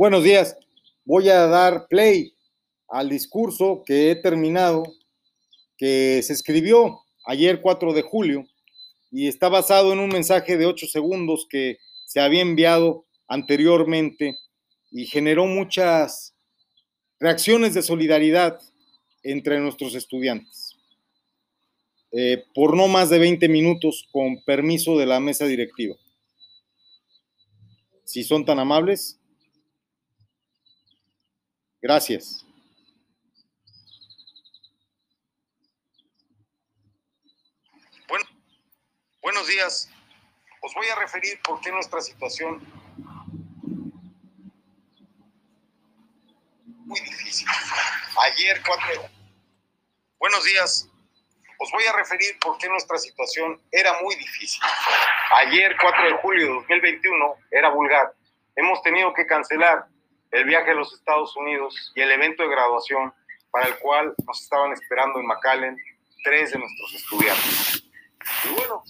Buenos días. Voy a dar play al discurso que he terminado, que se escribió ayer 4 de julio y está basado en un mensaje de 8 segundos que se había enviado anteriormente y generó muchas reacciones de solidaridad entre nuestros estudiantes. Eh, por no más de 20 minutos con permiso de la mesa directiva. Si son tan amables. Gracias. Bueno, buenos días. Os voy a referir por qué nuestra situación muy difícil. Ayer, cuatro. Buenos días. Os voy a referir por qué nuestra situación era muy difícil. Ayer, 4 de julio de 2021, era vulgar. Hemos tenido que cancelar el viaje a los Estados Unidos y el evento de graduación para el cual nos estaban esperando en McAllen tres de nuestros estudiantes. Y bueno,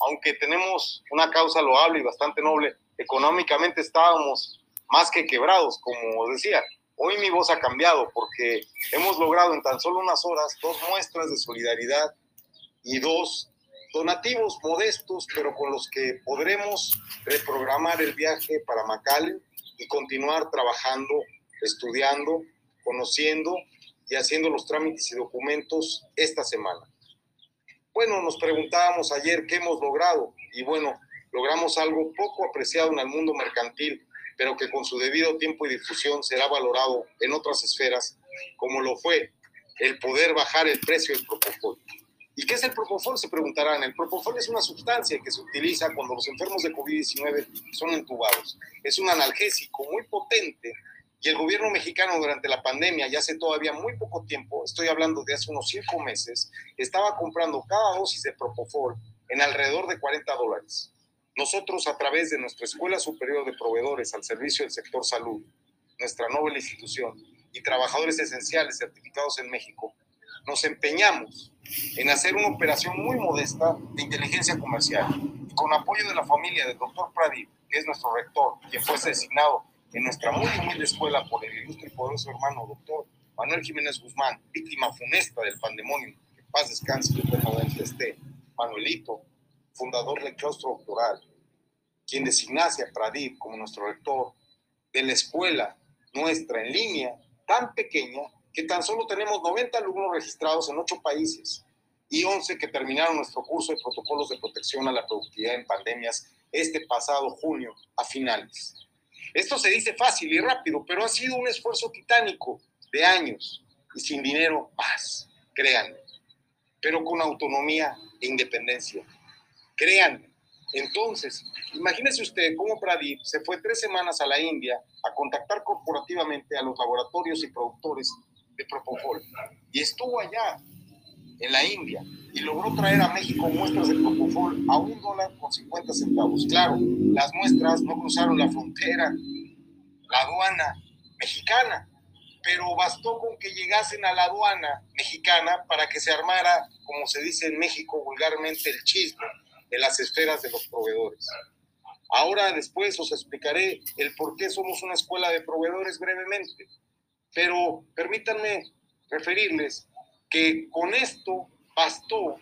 aunque tenemos una causa loable y bastante noble, económicamente estábamos más que quebrados, como decía. Hoy mi voz ha cambiado porque hemos logrado en tan solo unas horas dos muestras de solidaridad y dos donativos modestos, pero con los que podremos reprogramar el viaje para McAllen y continuar trabajando, estudiando, conociendo y haciendo los trámites y documentos esta semana. Bueno, nos preguntábamos ayer qué hemos logrado y bueno, logramos algo poco apreciado en el mundo mercantil pero que con su debido tiempo y difusión será valorado en otras esferas, como lo fue el poder bajar el precio del propofol. ¿Y qué es el propofol? Se preguntarán. El propofol es una sustancia que se utiliza cuando los enfermos de COVID-19 son entubados. Es un analgésico muy potente y el gobierno mexicano durante la pandemia, ya hace todavía muy poco tiempo, estoy hablando de hace unos cinco meses, estaba comprando cada dosis de propofol en alrededor de 40 dólares. Nosotros, a través de nuestra Escuela Superior de Proveedores al Servicio del Sector Salud, nuestra noble institución, y trabajadores esenciales certificados en México, nos empeñamos en hacer una operación muy modesta de inteligencia comercial. Y con apoyo de la familia del doctor Pradip, que es nuestro rector, quien fue designado en nuestra muy humilde escuela por el ilustre y poderoso hermano doctor Manuel Jiménez Guzmán, víctima funesta del pandemonio, que paz descanse y de esté, Manuelito, fundador del claustro doctoral, quien designase a Pradip como nuestro rector de la escuela nuestra en línea, tan pequeña que tan solo tenemos 90 alumnos registrados en 8 países y 11 que terminaron nuestro curso de protocolos de protección a la productividad en pandemias este pasado junio a finales. Esto se dice fácil y rápido, pero ha sido un esfuerzo titánico de años y sin dinero más, créanme, pero con autonomía e independencia. Créanme. Entonces, imagínese usted cómo Pradip se fue tres semanas a la India a contactar corporativamente a los laboratorios y productores de Propofol. Y estuvo allá, en la India, y logró traer a México muestras de Propofol a un dólar con 50 centavos. Claro, las muestras no cruzaron la frontera, la aduana mexicana, pero bastó con que llegasen a la aduana mexicana para que se armara, como se dice en México vulgarmente, el chisme en las esferas de los proveedores. Ahora después os explicaré el por qué somos una escuela de proveedores brevemente, pero permítanme referirles que con esto bastó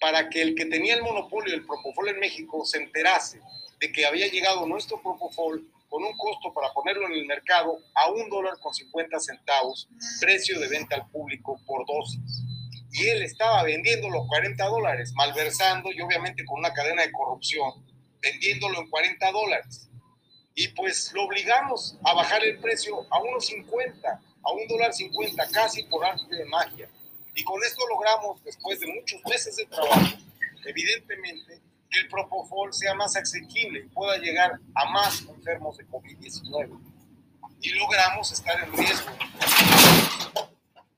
para que el que tenía el monopolio del Propofol en México se enterase de que había llegado nuestro Propofol con un costo para ponerlo en el mercado a un dólar con 50 centavos, precio de venta al público por dosis y él estaba vendiendo los 40 dólares, malversando y obviamente con una cadena de corrupción, vendiéndolo en 40 dólares. Y pues lo obligamos a bajar el precio a unos 50, a un dólar 50, casi por arte de magia. Y con esto logramos, después de muchos meses de trabajo, evidentemente, que el Propofol sea más asequible y pueda llegar a más enfermos de COVID-19. Y logramos estar en riesgo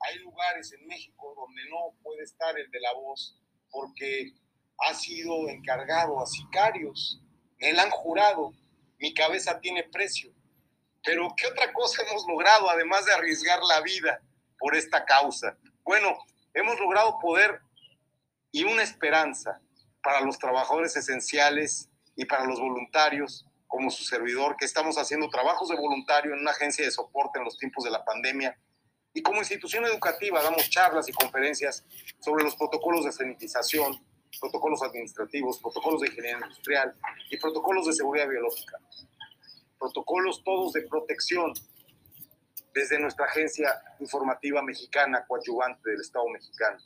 hay lugares en México donde no puede estar el de la voz porque ha sido encargado a sicarios, me la han jurado, mi cabeza tiene precio. Pero ¿qué otra cosa hemos logrado además de arriesgar la vida por esta causa? Bueno, hemos logrado poder y una esperanza para los trabajadores esenciales y para los voluntarios como su servidor, que estamos haciendo trabajos de voluntario en una agencia de soporte en los tiempos de la pandemia. Y como institución educativa damos charlas y conferencias sobre los protocolos de sanitización, protocolos administrativos, protocolos de ingeniería industrial y protocolos de seguridad biológica. Protocolos todos de protección desde nuestra agencia informativa mexicana coadyuvante del Estado mexicano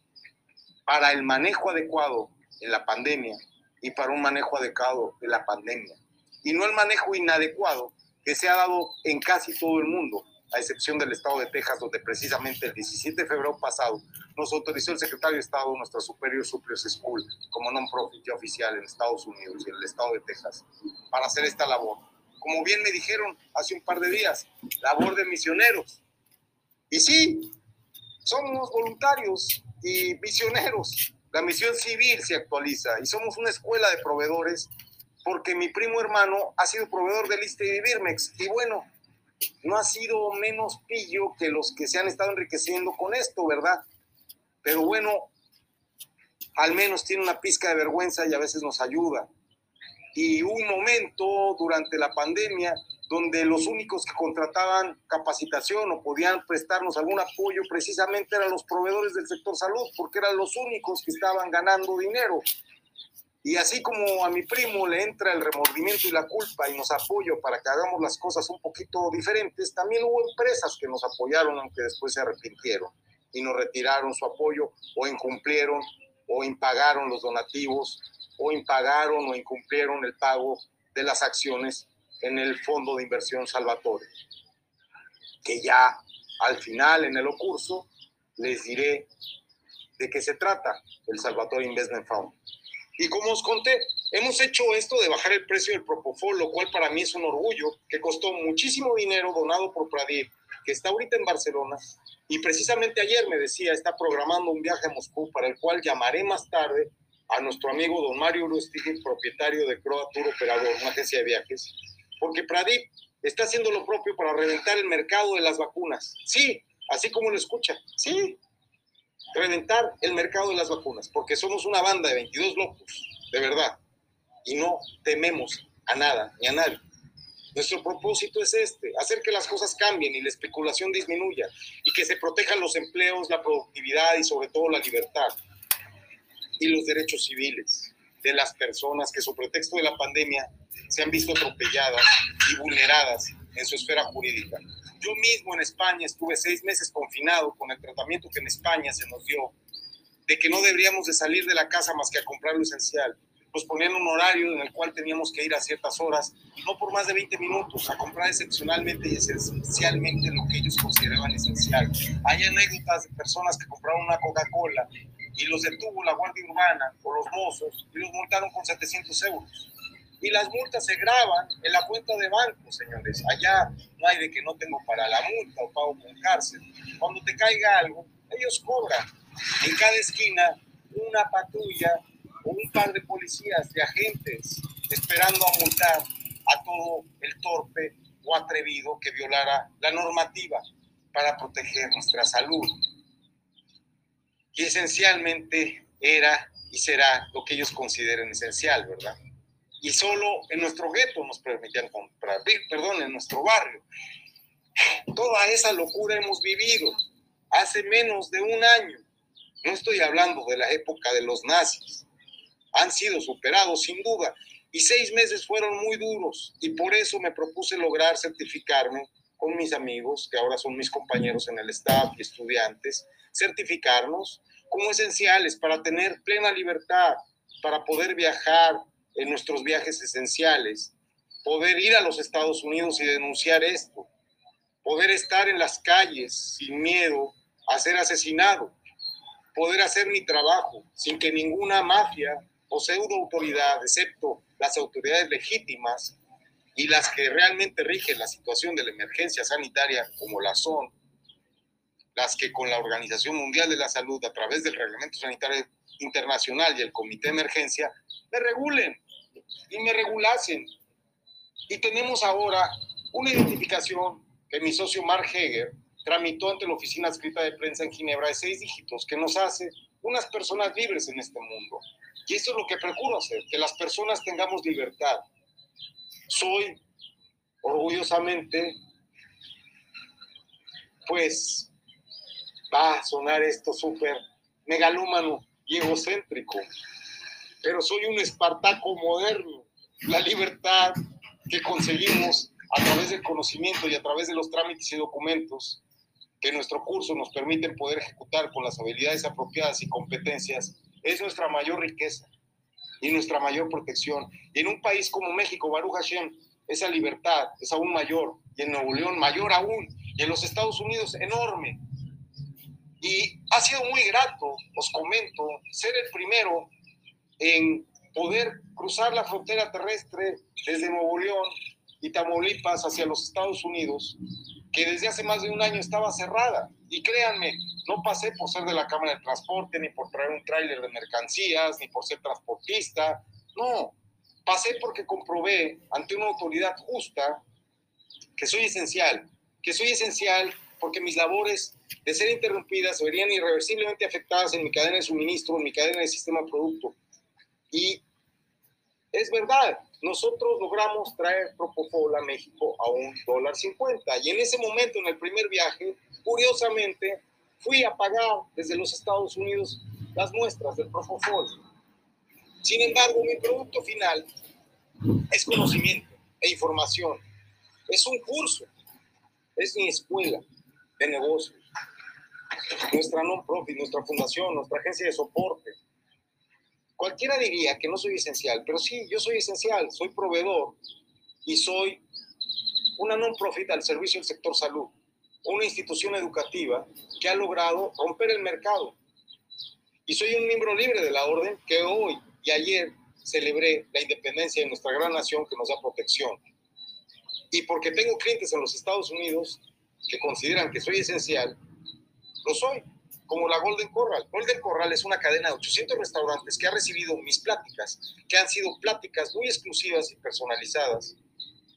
para el manejo adecuado en la pandemia y para un manejo adecuado de la pandemia. Y no el manejo inadecuado que se ha dado en casi todo el mundo, a excepción del estado de Texas, donde precisamente el 17 de febrero pasado nos autorizó el secretario de Estado, nuestra Superior Superior School, como non-profit oficial en Estados Unidos y en el estado de Texas, para hacer esta labor. Como bien me dijeron hace un par de días, labor de misioneros. Y sí, somos voluntarios y misioneros. La misión civil se actualiza y somos una escuela de proveedores porque mi primo hermano ha sido proveedor del ISTE y de Birmex. Y bueno, no ha sido menos pillo que los que se han estado enriqueciendo con esto, ¿verdad? Pero bueno, al menos tiene una pizca de vergüenza y a veces nos ayuda. Y un momento durante la pandemia donde los únicos que contrataban capacitación o podían prestarnos algún apoyo precisamente eran los proveedores del sector salud, porque eran los únicos que estaban ganando dinero. Y así como a mi primo le entra el remordimiento y la culpa y nos apoya para que hagamos las cosas un poquito diferentes, también hubo empresas que nos apoyaron aunque después se arrepintieron y nos retiraron su apoyo o incumplieron o impagaron los donativos o impagaron o incumplieron el pago de las acciones en el Fondo de Inversión Salvatore, que ya al final en el curso les diré de qué se trata el Salvatore Investment Fund. Y como os conté, hemos hecho esto de bajar el precio del Propofol, lo cual para mí es un orgullo, que costó muchísimo dinero donado por Pradip, que está ahorita en Barcelona. Y precisamente ayer me decía, está programando un viaje a Moscú para el cual llamaré más tarde a nuestro amigo don Mario Urustigui, propietario de Croa Tour Operador, una agencia de viajes, porque Pradip está haciendo lo propio para reventar el mercado de las vacunas. Sí, así como lo escucha, sí, reventar el mercado de las vacunas, porque somos una banda de 22 locos, de verdad, y no tememos a nada ni a nadie. Nuestro propósito es este, hacer que las cosas cambien y la especulación disminuya y que se protejan los empleos, la productividad y sobre todo la libertad y los derechos civiles de las personas que, su pretexto de la pandemia, se han visto atropelladas y vulneradas en su esfera jurídica. Yo mismo en España estuve seis meses confinado con el tratamiento que en España se nos dio de que no deberíamos de salir de la casa más que a comprar lo esencial. Nos ponían un horario en el cual teníamos que ir a ciertas horas, no por más de 20 minutos, a comprar excepcionalmente y esencialmente lo que ellos consideraban esencial. Hay anécdotas de personas que compraron una Coca-Cola y los detuvo la Guardia Urbana o los mozos y los multaron con 700 euros. Y las multas se graban en la cuenta de banco, señores. Allá no hay de que no tengo para la multa o pago con cárcel. Cuando te caiga algo, ellos cobran. En cada esquina, una patrulla o un par de policías, de agentes, esperando a multar a todo el torpe o atrevido que violara la normativa para proteger nuestra salud y esencialmente era y será lo que ellos consideren esencial, ¿verdad? Y solo en nuestro gueto nos permitían comprar, perdón, en nuestro barrio. Toda esa locura hemos vivido hace menos de un año. No estoy hablando de la época de los nazis. Han sido superados sin duda. Y seis meses fueron muy duros. Y por eso me propuse lograr certificarme con mis amigos, que ahora son mis compañeros en el staff y estudiantes, certificarnos como esenciales para tener plena libertad, para poder viajar en nuestros viajes esenciales, poder ir a los Estados Unidos y denunciar esto, poder estar en las calles sin miedo a ser asesinado, poder hacer mi trabajo sin que ninguna mafia o pseudo autoridad, excepto las autoridades legítimas y las que realmente rigen la situación de la emergencia sanitaria como la son, las que con la Organización Mundial de la Salud, a través del Reglamento Sanitario Internacional y el Comité de Emergencia, me regulen y me regulasen. Y tenemos ahora una identificación que mi socio Mark Heger tramitó ante la Oficina Escrita de Prensa en Ginebra de seis dígitos, que nos hace unas personas libres en este mundo. Y eso es lo que procuro hacer, que las personas tengamos libertad. soy orgullosamente, pues va a sonar esto súper megalómano y egocéntrico, pero soy un espartaco moderno. La libertad que conseguimos a través del conocimiento y a través de los trámites y documentos que nuestro curso nos permiten poder ejecutar con las habilidades apropiadas y competencias, es nuestra mayor riqueza y nuestra mayor protección. Y en un país como México, Baruch Hashem, esa libertad es aún mayor, y en Nuevo León mayor aún, y en los Estados Unidos enorme. Y ha sido muy grato, os comento, ser el primero en poder cruzar la frontera terrestre desde Nuevo León y Tamaulipas hacia los Estados Unidos, que desde hace más de un año estaba cerrada. Y créanme, no pasé por ser de la Cámara de Transporte, ni por traer un tráiler de mercancías, ni por ser transportista. No, pasé porque comprobé ante una autoridad justa que soy esencial, que soy esencial porque mis labores de ser interrumpidas se verían irreversiblemente afectadas en mi cadena de suministro, en mi cadena de sistema producto. Y es verdad, nosotros logramos traer Propofol a México a un dólar cincuenta. Y en ese momento, en el primer viaje, curiosamente, fui a pagar desde los Estados Unidos las muestras del Propofol. Sin embargo, mi producto final es conocimiento e información. Es un curso, es mi escuela de negocios, nuestra non-profit, nuestra fundación, nuestra agencia de soporte, Cualquiera diría que no soy esencial, pero sí, yo soy esencial, soy proveedor y soy una non-profit al servicio del sector salud, una institución educativa que ha logrado romper el mercado. Y soy un miembro libre de la orden que hoy y ayer celebré la independencia de nuestra gran nación que nos da protección. Y porque tengo clientes en los Estados Unidos que consideran que soy esencial, lo soy como la Golden Corral. Golden Corral es una cadena de 800 restaurantes que ha recibido mis pláticas, que han sido pláticas muy exclusivas y personalizadas,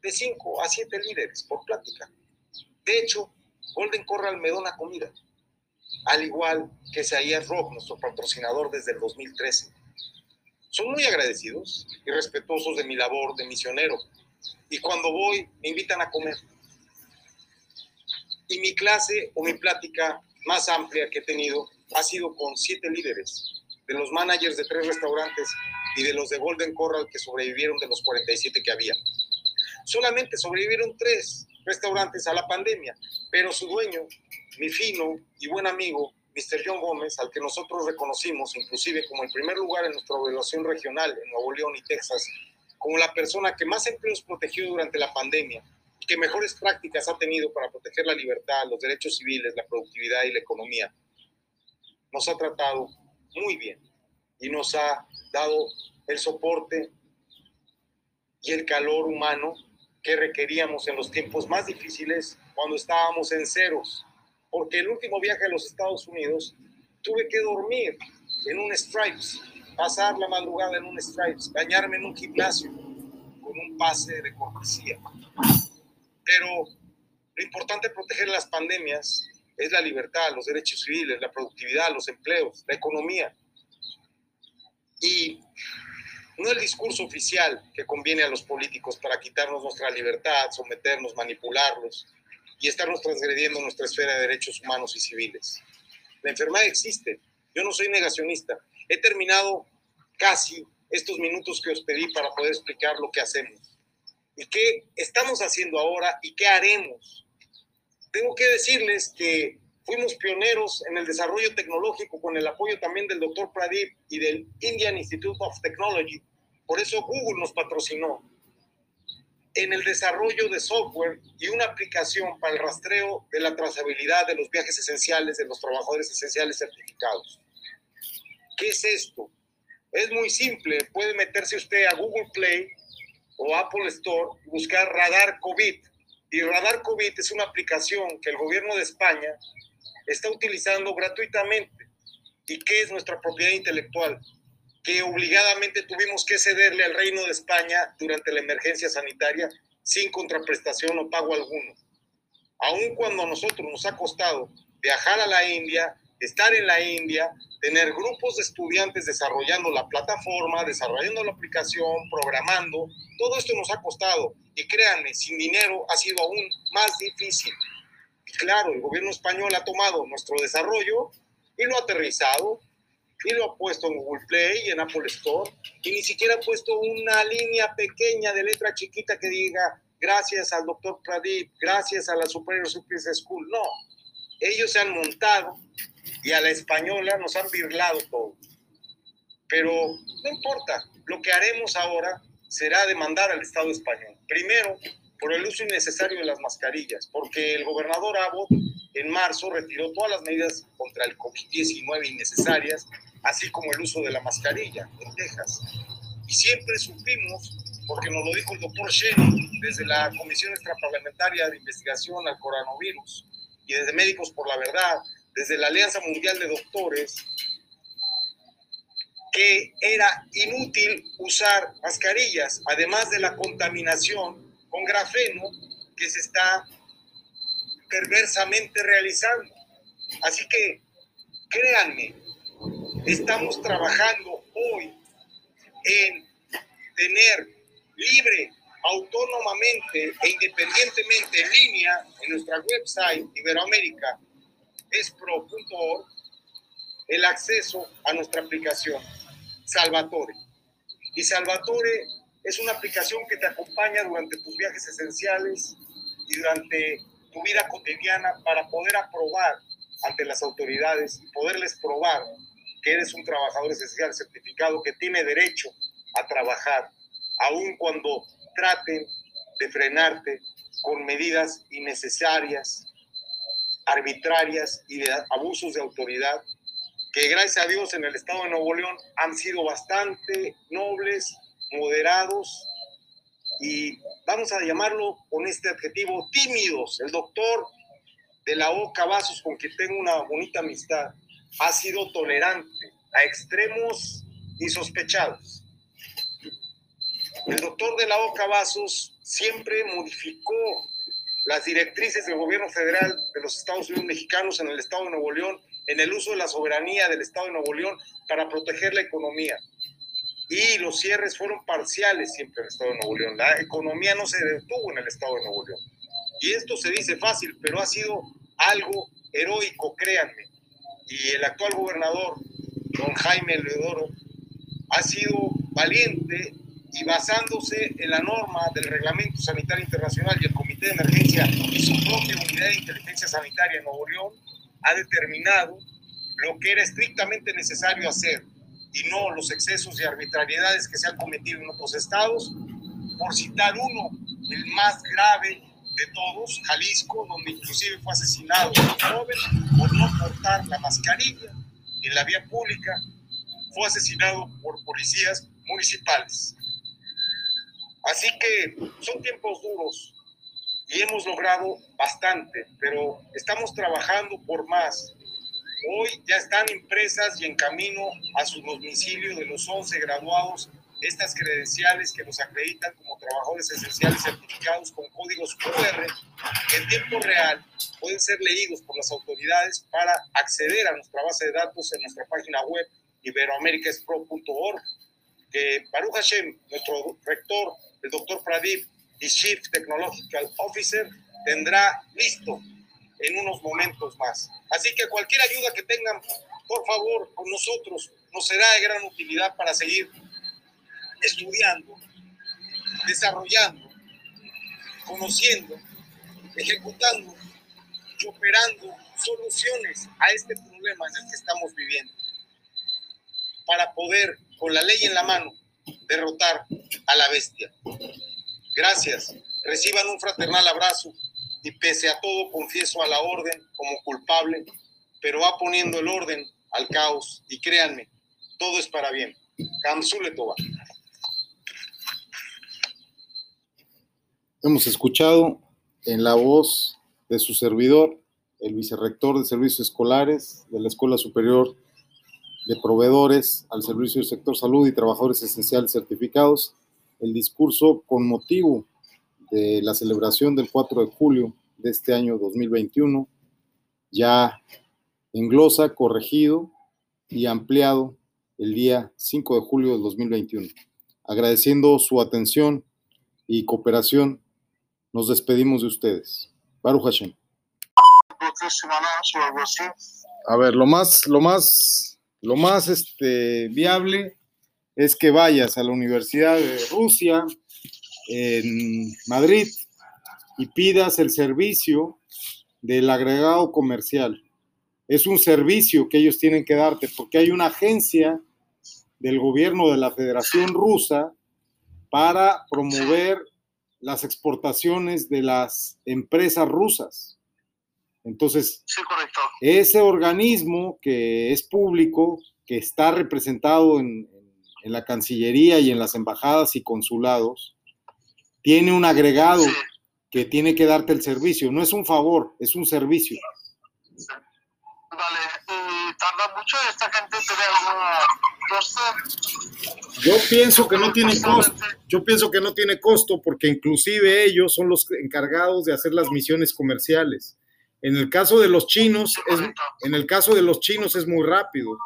de 5 a 7 líderes por plática. De hecho, Golden Corral me dona comida, al igual que Saías Rock, nuestro patrocinador desde el 2013. Son muy agradecidos y respetuosos de mi labor de misionero. Y cuando voy, me invitan a comer. Y mi clase o mi plática más amplia que he tenido ha sido con siete líderes, de los managers de tres restaurantes y de los de Golden Corral que sobrevivieron de los 47 que había. Solamente sobrevivieron tres restaurantes a la pandemia, pero su dueño, mi fino y buen amigo, Mr. John Gómez, al que nosotros reconocimos inclusive como el primer lugar en nuestra evaluación regional en Nuevo León y Texas, como la persona que más empleos protegió durante la pandemia, que mejores prácticas ha tenido para proteger la libertad, los derechos civiles, la productividad y la economía. Nos ha tratado muy bien y nos ha dado el soporte y el calor humano que requeríamos en los tiempos más difíciles cuando estábamos en ceros. Porque el último viaje a los Estados Unidos tuve que dormir en un Stripes, pasar la madrugada en un Stripes, bañarme en un gimnasio con un pase de cortesía. Pero lo importante de proteger las pandemias es la libertad, los derechos civiles, la productividad, los empleos, la economía. Y no el discurso oficial que conviene a los políticos para quitarnos nuestra libertad, someternos, manipularlos y estarnos transgrediendo nuestra esfera de derechos humanos y civiles. La enfermedad existe. Yo no soy negacionista. He terminado casi estos minutos que os pedí para poder explicar lo que hacemos y qué estamos haciendo ahora y qué haremos. Tengo que decirles que fuimos pioneros en el desarrollo tecnológico con el apoyo también del doctor Pradip y del Indian Institute of Technology. Por eso Google nos patrocinó en el desarrollo de software y una aplicación para el rastreo de la trazabilidad de los viajes esenciales de los trabajadores esenciales certificados. ¿Qué es esto? Es muy simple. Puede meterse usted a Google Play o Apple Store buscar Radar COVID. Y Radar COVID es una aplicación que el gobierno de España está utilizando gratuitamente y que es nuestra propiedad intelectual, que obligadamente tuvimos que cederle al Reino de España durante la emergencia sanitaria sin contraprestación o pago alguno. Aun cuando a nosotros nos ha costado viajar a la India, estar en la India, tener grupos de estudiantes desarrollando la plataforma, desarrollando la aplicación, programando. Todo esto nos ha costado y créanme, sin dinero ha sido aún más difícil. Y claro, el gobierno español ha tomado nuestro desarrollo y lo ha aterrizado y lo ha puesto en Google Play y en Apple Store y ni siquiera ha puesto una línea pequeña de letra chiquita que diga gracias al doctor Pradip, gracias a la Superior Superior School. No, ellos se han montado y a la española nos han birlado todo. Pero no importa, lo que haremos ahora será demandar al Estado español. Primero, por el uso innecesario de las mascarillas, porque el gobernador Abbott en marzo retiró todas las medidas contra el COVID-19 innecesarias, así como el uso de la mascarilla en Texas. Y siempre supimos, porque nos lo dijo el doctor Shen desde la Comisión Extraparlamentaria de Investigación al Coronavirus y desde Médicos por la Verdad, desde la Alianza Mundial de Doctores, que era inútil usar mascarillas, además de la contaminación con grafeno que se está perversamente realizando. Así que créanme, estamos trabajando hoy en tener libre, autónomamente e independientemente en línea en nuestra website Iberoamérica espro.org el acceso a nuestra aplicación Salvatore. Y Salvatore es una aplicación que te acompaña durante tus viajes esenciales y durante tu vida cotidiana para poder aprobar ante las autoridades y poderles probar que eres un trabajador esencial certificado que tiene derecho a trabajar, aun cuando traten de frenarte con medidas innecesarias arbitrarias y de abusos de autoridad que gracias a Dios en el estado de Nuevo León han sido bastante nobles, moderados y vamos a llamarlo con este adjetivo tímidos. El doctor de la O Cavazos, con quien tengo una bonita amistad, ha sido tolerante a extremos insospechados. El doctor de la O Cavazos siempre modificó las directrices del gobierno federal de los Estados Unidos mexicanos en el estado de Nuevo León, en el uso de la soberanía del estado de Nuevo León para proteger la economía. Y los cierres fueron parciales siempre en el estado de Nuevo León. La economía no se detuvo en el estado de Nuevo León. Y esto se dice fácil, pero ha sido algo heroico, créanme. Y el actual gobernador, don Jaime Leodoro, ha sido valiente y basándose en la norma del Reglamento Sanitario Internacional y el De Emergencia y su propia Unidad de Inteligencia Sanitaria en Nuevo León, ha determinado lo que era estrictamente necesario hacer y no los excesos y arbitrariedades que se han cometido en otros estados. Por citar uno, el más grave de todos, Jalisco, donde inclusive fue asesinado un joven por no portar la mascarilla en la vía pública, fue asesinado por policías municipales. Así que son tiempos duros y hemos logrado bastante, pero estamos trabajando por más. Hoy ya están impresas y en camino a su domicilio de los 11 graduados estas credenciales que nos acreditan como trabajadores esenciales certificados con códigos QR que en tiempo real pueden ser leídos por las autoridades para acceder a nuestra base de datos en nuestra página web iberoamericaspro.org que Baruch Hashem, nuestro rector, el doctor Pradip y Chief Technological Officer, tendrá listo en unos momentos más. Así que cualquier ayuda que tengan, por favor, con nosotros, nos será de gran utilidad para seguir estudiando, desarrollando, conociendo, ejecutando y operando soluciones a este problema en el que estamos viviendo, para poder, con la ley en la mano, derrotar a la bestia. Gracias. Reciban un fraternal abrazo y pese a todo confieso a la orden como culpable, pero va poniendo el orden al caos y créanme, todo es para bien. Kamsule Toba. Hemos escuchado en la voz de su servidor, el vicerrector de servicios escolares de la Escuela Superior de proveedores al servicio del sector salud y trabajadores esenciales certificados, el discurso con motivo de la celebración del 4 de julio de este año 2021, ya en glosa, corregido y ampliado el día 5 de julio del 2021. Agradeciendo su atención y cooperación, nos despedimos de ustedes. Baruch Hashem. A ver, lo más, lo más, lo más este, viable es que vayas a la Universidad de Rusia en Madrid y pidas el servicio del agregado comercial. Es un servicio que ellos tienen que darte porque hay una agencia del gobierno de la Federación Rusa para promover las exportaciones de las empresas rusas. Entonces, ese organismo que es público, que está representado en, en, la Cancillería y en las embajadas y consulados, tiene un agregado que tiene que darte el servicio. No es un favor, es un servicio. Vale, ¿y tarda mucho esta gente tiene alguna Yo pienso que no tiene costo. Yo pienso que no tiene costo porque inclusive ellos son los encargados de hacer las misiones comerciales. En el caso de los chinos, es, en el caso de los chinos es muy rápido.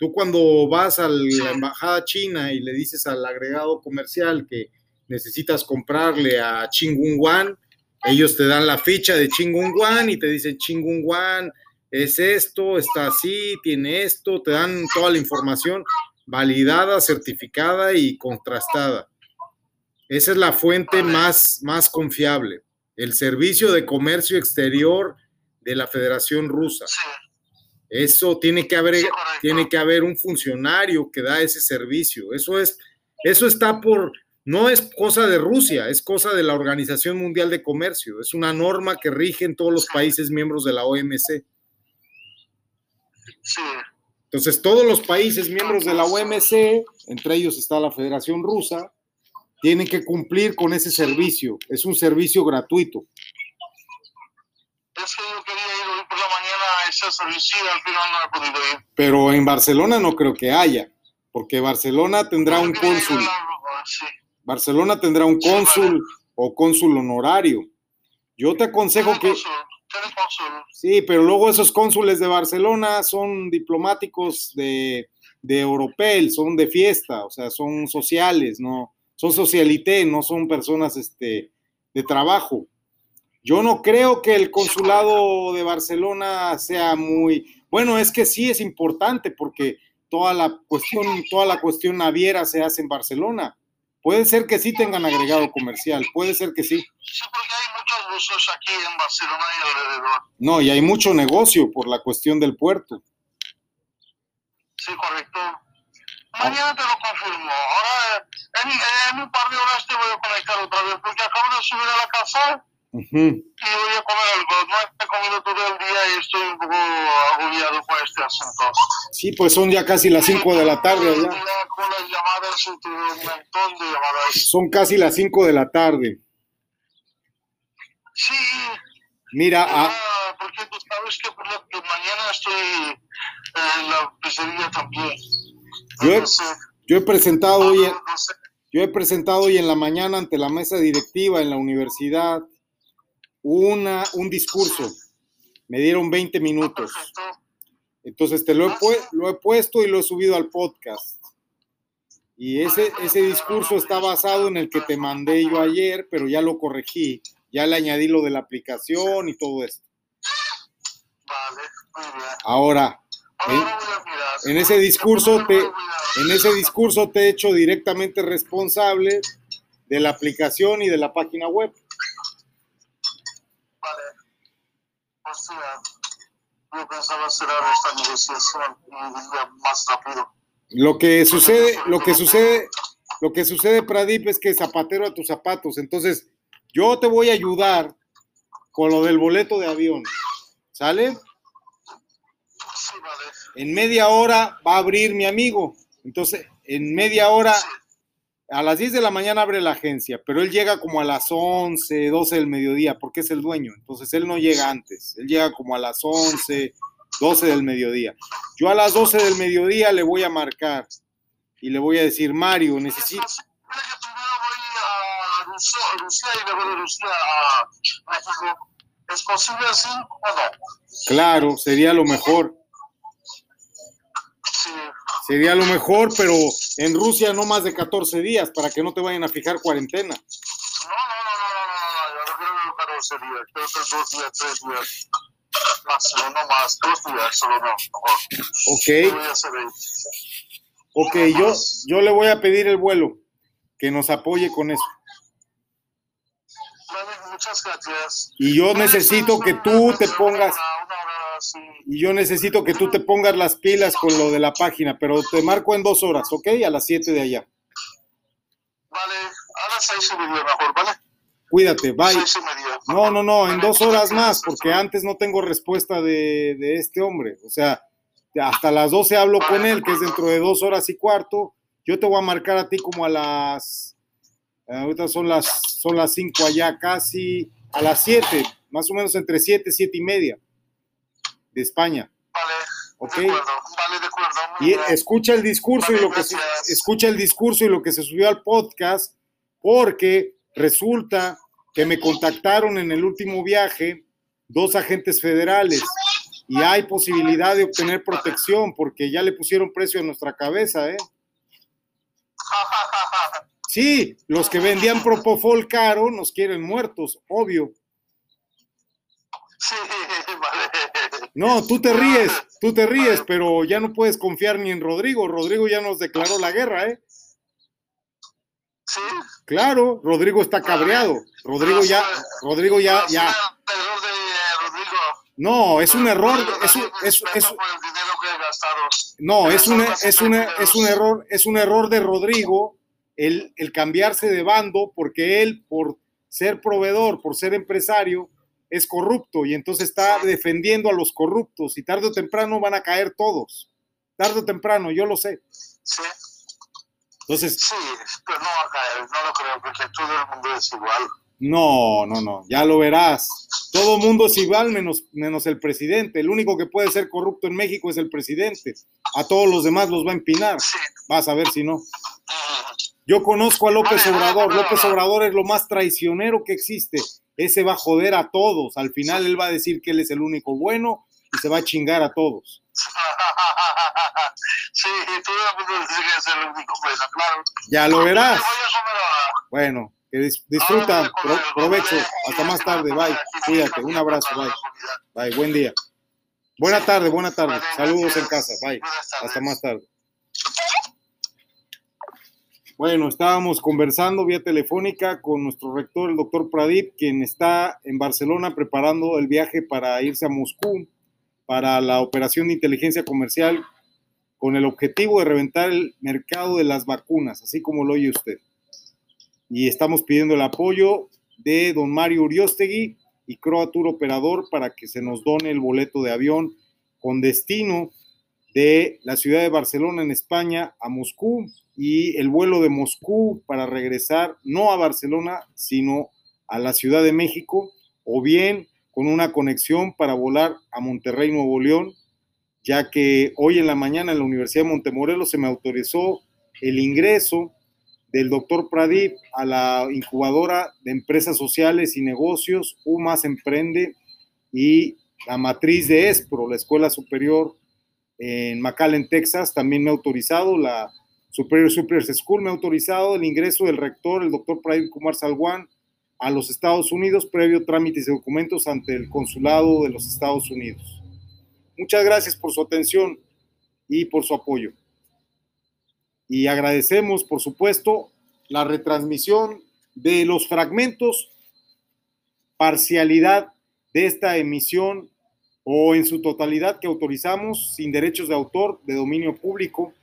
Tú cuando vas a la embajada china y le dices al agregado comercial que necesitas comprarle a Chingunguan, ellos te dan la ficha de Chingunguan y te dicen Chingunguan es esto, está así, tiene esto, te dan toda la información validada, certificada y contrastada. Esa es la fuente más, más confiable, el servicio de comercio exterior de la Federación Rusa. Eso tiene que haber, tiene que haber un funcionario que da ese servicio. Eso es, eso está por, no es cosa de Rusia, es cosa de la Organización Mundial de Comercio. Es una norma que rige en todos los países miembros de la OMC. Entonces, todos los países miembros de la OMC, entre ellos está la Federación Rusa, tienen que cumplir con ese servicio. Es un servicio gratuito. Es que yo quería ir hoy por la al final no podido ir. Pero en Barcelona no creo que haya, porque Barcelona tendrá un cónsul. Barcelona tendrá un cónsul o cónsul honorario. Yo te aconsejo que... Sí, pero luego esos cónsules de Barcelona son diplomáticos de, de Europel, son de fiesta, o sea, son sociales, no, son socialité, no son personas este, de trabajo. Yo no creo que el consulado de Barcelona sea muy, bueno, es que sí es importante porque toda la cuestión, toda la cuestión naviera se hace en Barcelona. Puede ser que sí tengan agregado comercial, puede ser que sí. Sí, porque hay muchos aquí en Barcelona y alrededor. No, y hay mucho negocio por la cuestión del puerto. Sí, correcto. Mañana te lo confirmo. Ahora, en, en, un par de horas te voy a conectar otra vez, porque acabo de subir a la casa y voy a comer algo. No he comido todo el día y estoy un poco agobiado con este asunto. Sí, pues son ya casi las 5 de la tarde. Ya. Con las llamadas, un montón de llamadas. Son casi las 5 de la tarde. Sí. Mira, ah, porque tú sabes que, por la, que mañana estoy en la pizzería también. Yo he, yo he presentado hoy, yo he presentado hoy en la mañana ante la mesa directiva en la universidad una, un discurso. Me dieron 20 minutos. Entonces te lo he, lo he puesto y lo he subido al podcast. Y ese, ese discurso está basado en el que te mandé yo ayer, pero ya lo corregí. Ya le añadí lo de la aplicación y todo esto. Ahora, en, en, ese discurso te, en ese discurso te he hecho directamente responsable de la aplicación y de la página web. Yo pensaba cerrar esta negociación más rápido. Lo que sucede, lo que sucede, lo que sucede, Pradip, es que zapatero a tus zapatos. Entonces, yo te voy a ayudar con lo del boleto de avión. ¿Sale? Sí, vale. En media hora va a abrir mi amigo. Entonces, en media hora a las 10 de la mañana abre la agencia, pero él llega como a las 11, 12 del mediodía, porque es el dueño. Entonces él no llega antes, él llega como a las 11, 12 del mediodía. Yo a las 12 del mediodía le voy a marcar y le voy a decir, Mario, necesito... Claro, sería lo mejor. Sería lo mejor, pero en Rusia no más de 14 días para que no te vayan a fijar cuarentena. No, no, no, no, no, no, no, yo no creo 14 días, creo que dos días, tres días. Más, no más, dos días, solo no. Ok. Ok, yo, yo le voy a pedir el vuelo, que nos apoye con eso. muchas gracias. Y yo necesito que tú te pongas... Y yo necesito que tú te pongas las pilas con lo de la página, pero te marco en dos horas, ¿ok? A las siete de allá. Vale, a las seis y media mejor, ¿vale? Cuídate, bye. No, no, no, en dos horas más, porque antes no tengo respuesta de, de este hombre. O sea, hasta las 12 hablo con él, que es dentro de dos horas y cuarto. Yo te voy a marcar a ti como a las, ahorita son las, son las cinco allá, casi a las siete, más o menos entre siete, siete y media de España. Vale. ¿Ok? De acuerdo, vale, de acuerdo. Y escucha el discurso y lo que se, escucha el discurso y lo que se subió al podcast, porque resulta que me contactaron en el último viaje dos agentes federales y hay posibilidad de obtener protección porque ya le pusieron precio a nuestra cabeza, ¿eh? Sí, los que vendían Propofol caro nos quieren muertos, obvio. Sí. No, tú te ríes, tú te ríes, pero ya no puedes confiar ni en Rodrigo. Rodrigo ya nos declaró la guerra, ¿eh? Sí. Claro, Rodrigo está cabreado. Rodrigo ya, Rodrigo ya, ya. No, es un error, es un, es, es, no, es un, es, un, es un error, es un error de Rodrigo el, el cambiarse de bando porque él, por ser proveedor, por ser empresario, es corrupto y entonces está defendiendo a los corruptos y tarde o temprano van a caer todos. Tarde o temprano, yo lo sé. Sí. Entonces. Sí, pero no va a caer, no lo creo, porque todo el mundo es igual. No, no, no, ya lo verás. Todo el mundo es igual menos, menos el presidente. El único que puede ser corrupto en México es el presidente. A todos los demás los va a empinar. Vas a ver si no. Yo conozco a López Obrador. López Obrador es lo más traicionero que existe. Ese va a joder a todos. Al final él va a decir que él es el único bueno y se va a chingar a todos. Sí, dice que es el único bueno, claro. Ya lo verás. Bueno, que disfruta, provecho, hasta más tarde, bye, cuídate, un abrazo, bye, bye, buen día. Buena tarde, buena tarde, saludos en casa, bye, hasta más tarde. Bueno, estábamos conversando vía telefónica con nuestro rector, el doctor Pradip, quien está en Barcelona preparando el viaje para irse a Moscú para la operación de inteligencia comercial con el objetivo de reventar el mercado de las vacunas, así como lo oye usted. Y estamos pidiendo el apoyo de don Mario Uriostegui y Croa Tour Operador para que se nos done el boleto de avión con destino de la ciudad de Barcelona en España a Moscú y el vuelo de Moscú para regresar no a Barcelona, sino a la Ciudad de México o bien con una conexión para volar a Monterrey, Nuevo León, ya que hoy en la mañana en la Universidad de Montemorelos se me autorizó el ingreso del doctor Pradip a la incubadora de empresas sociales y negocios, UMAS Emprende y la matriz de ESPRO, la Escuela Superior en McAllen, Texas, también me ha autorizado, la Superior Super School me ha autorizado el ingreso del rector, el doctor Pradip Kumar Salwan, a los Estados Unidos previo trámites de documentos ante el Consulado de los Estados Unidos. Muchas gracias por su atención y por su apoyo. Y agradecemos, por supuesto, la retransmisión de los fragmentos, parcialidad de esta emisión o en su totalidad que autorizamos sin derechos de autor de dominio público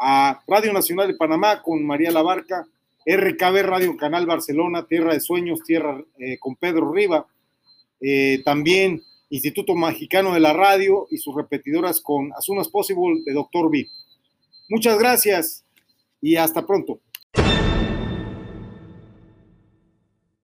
a Radio Nacional de Panamá con María Labarca, RKB Radio Canal Barcelona, Tierra de Sueños, Tierra eh, con Pedro Riva, eh, también Instituto Mexicano de la Radio y sus repetidoras con As Soon As Possible de Doctor B. Muchas gracias y hasta pronto.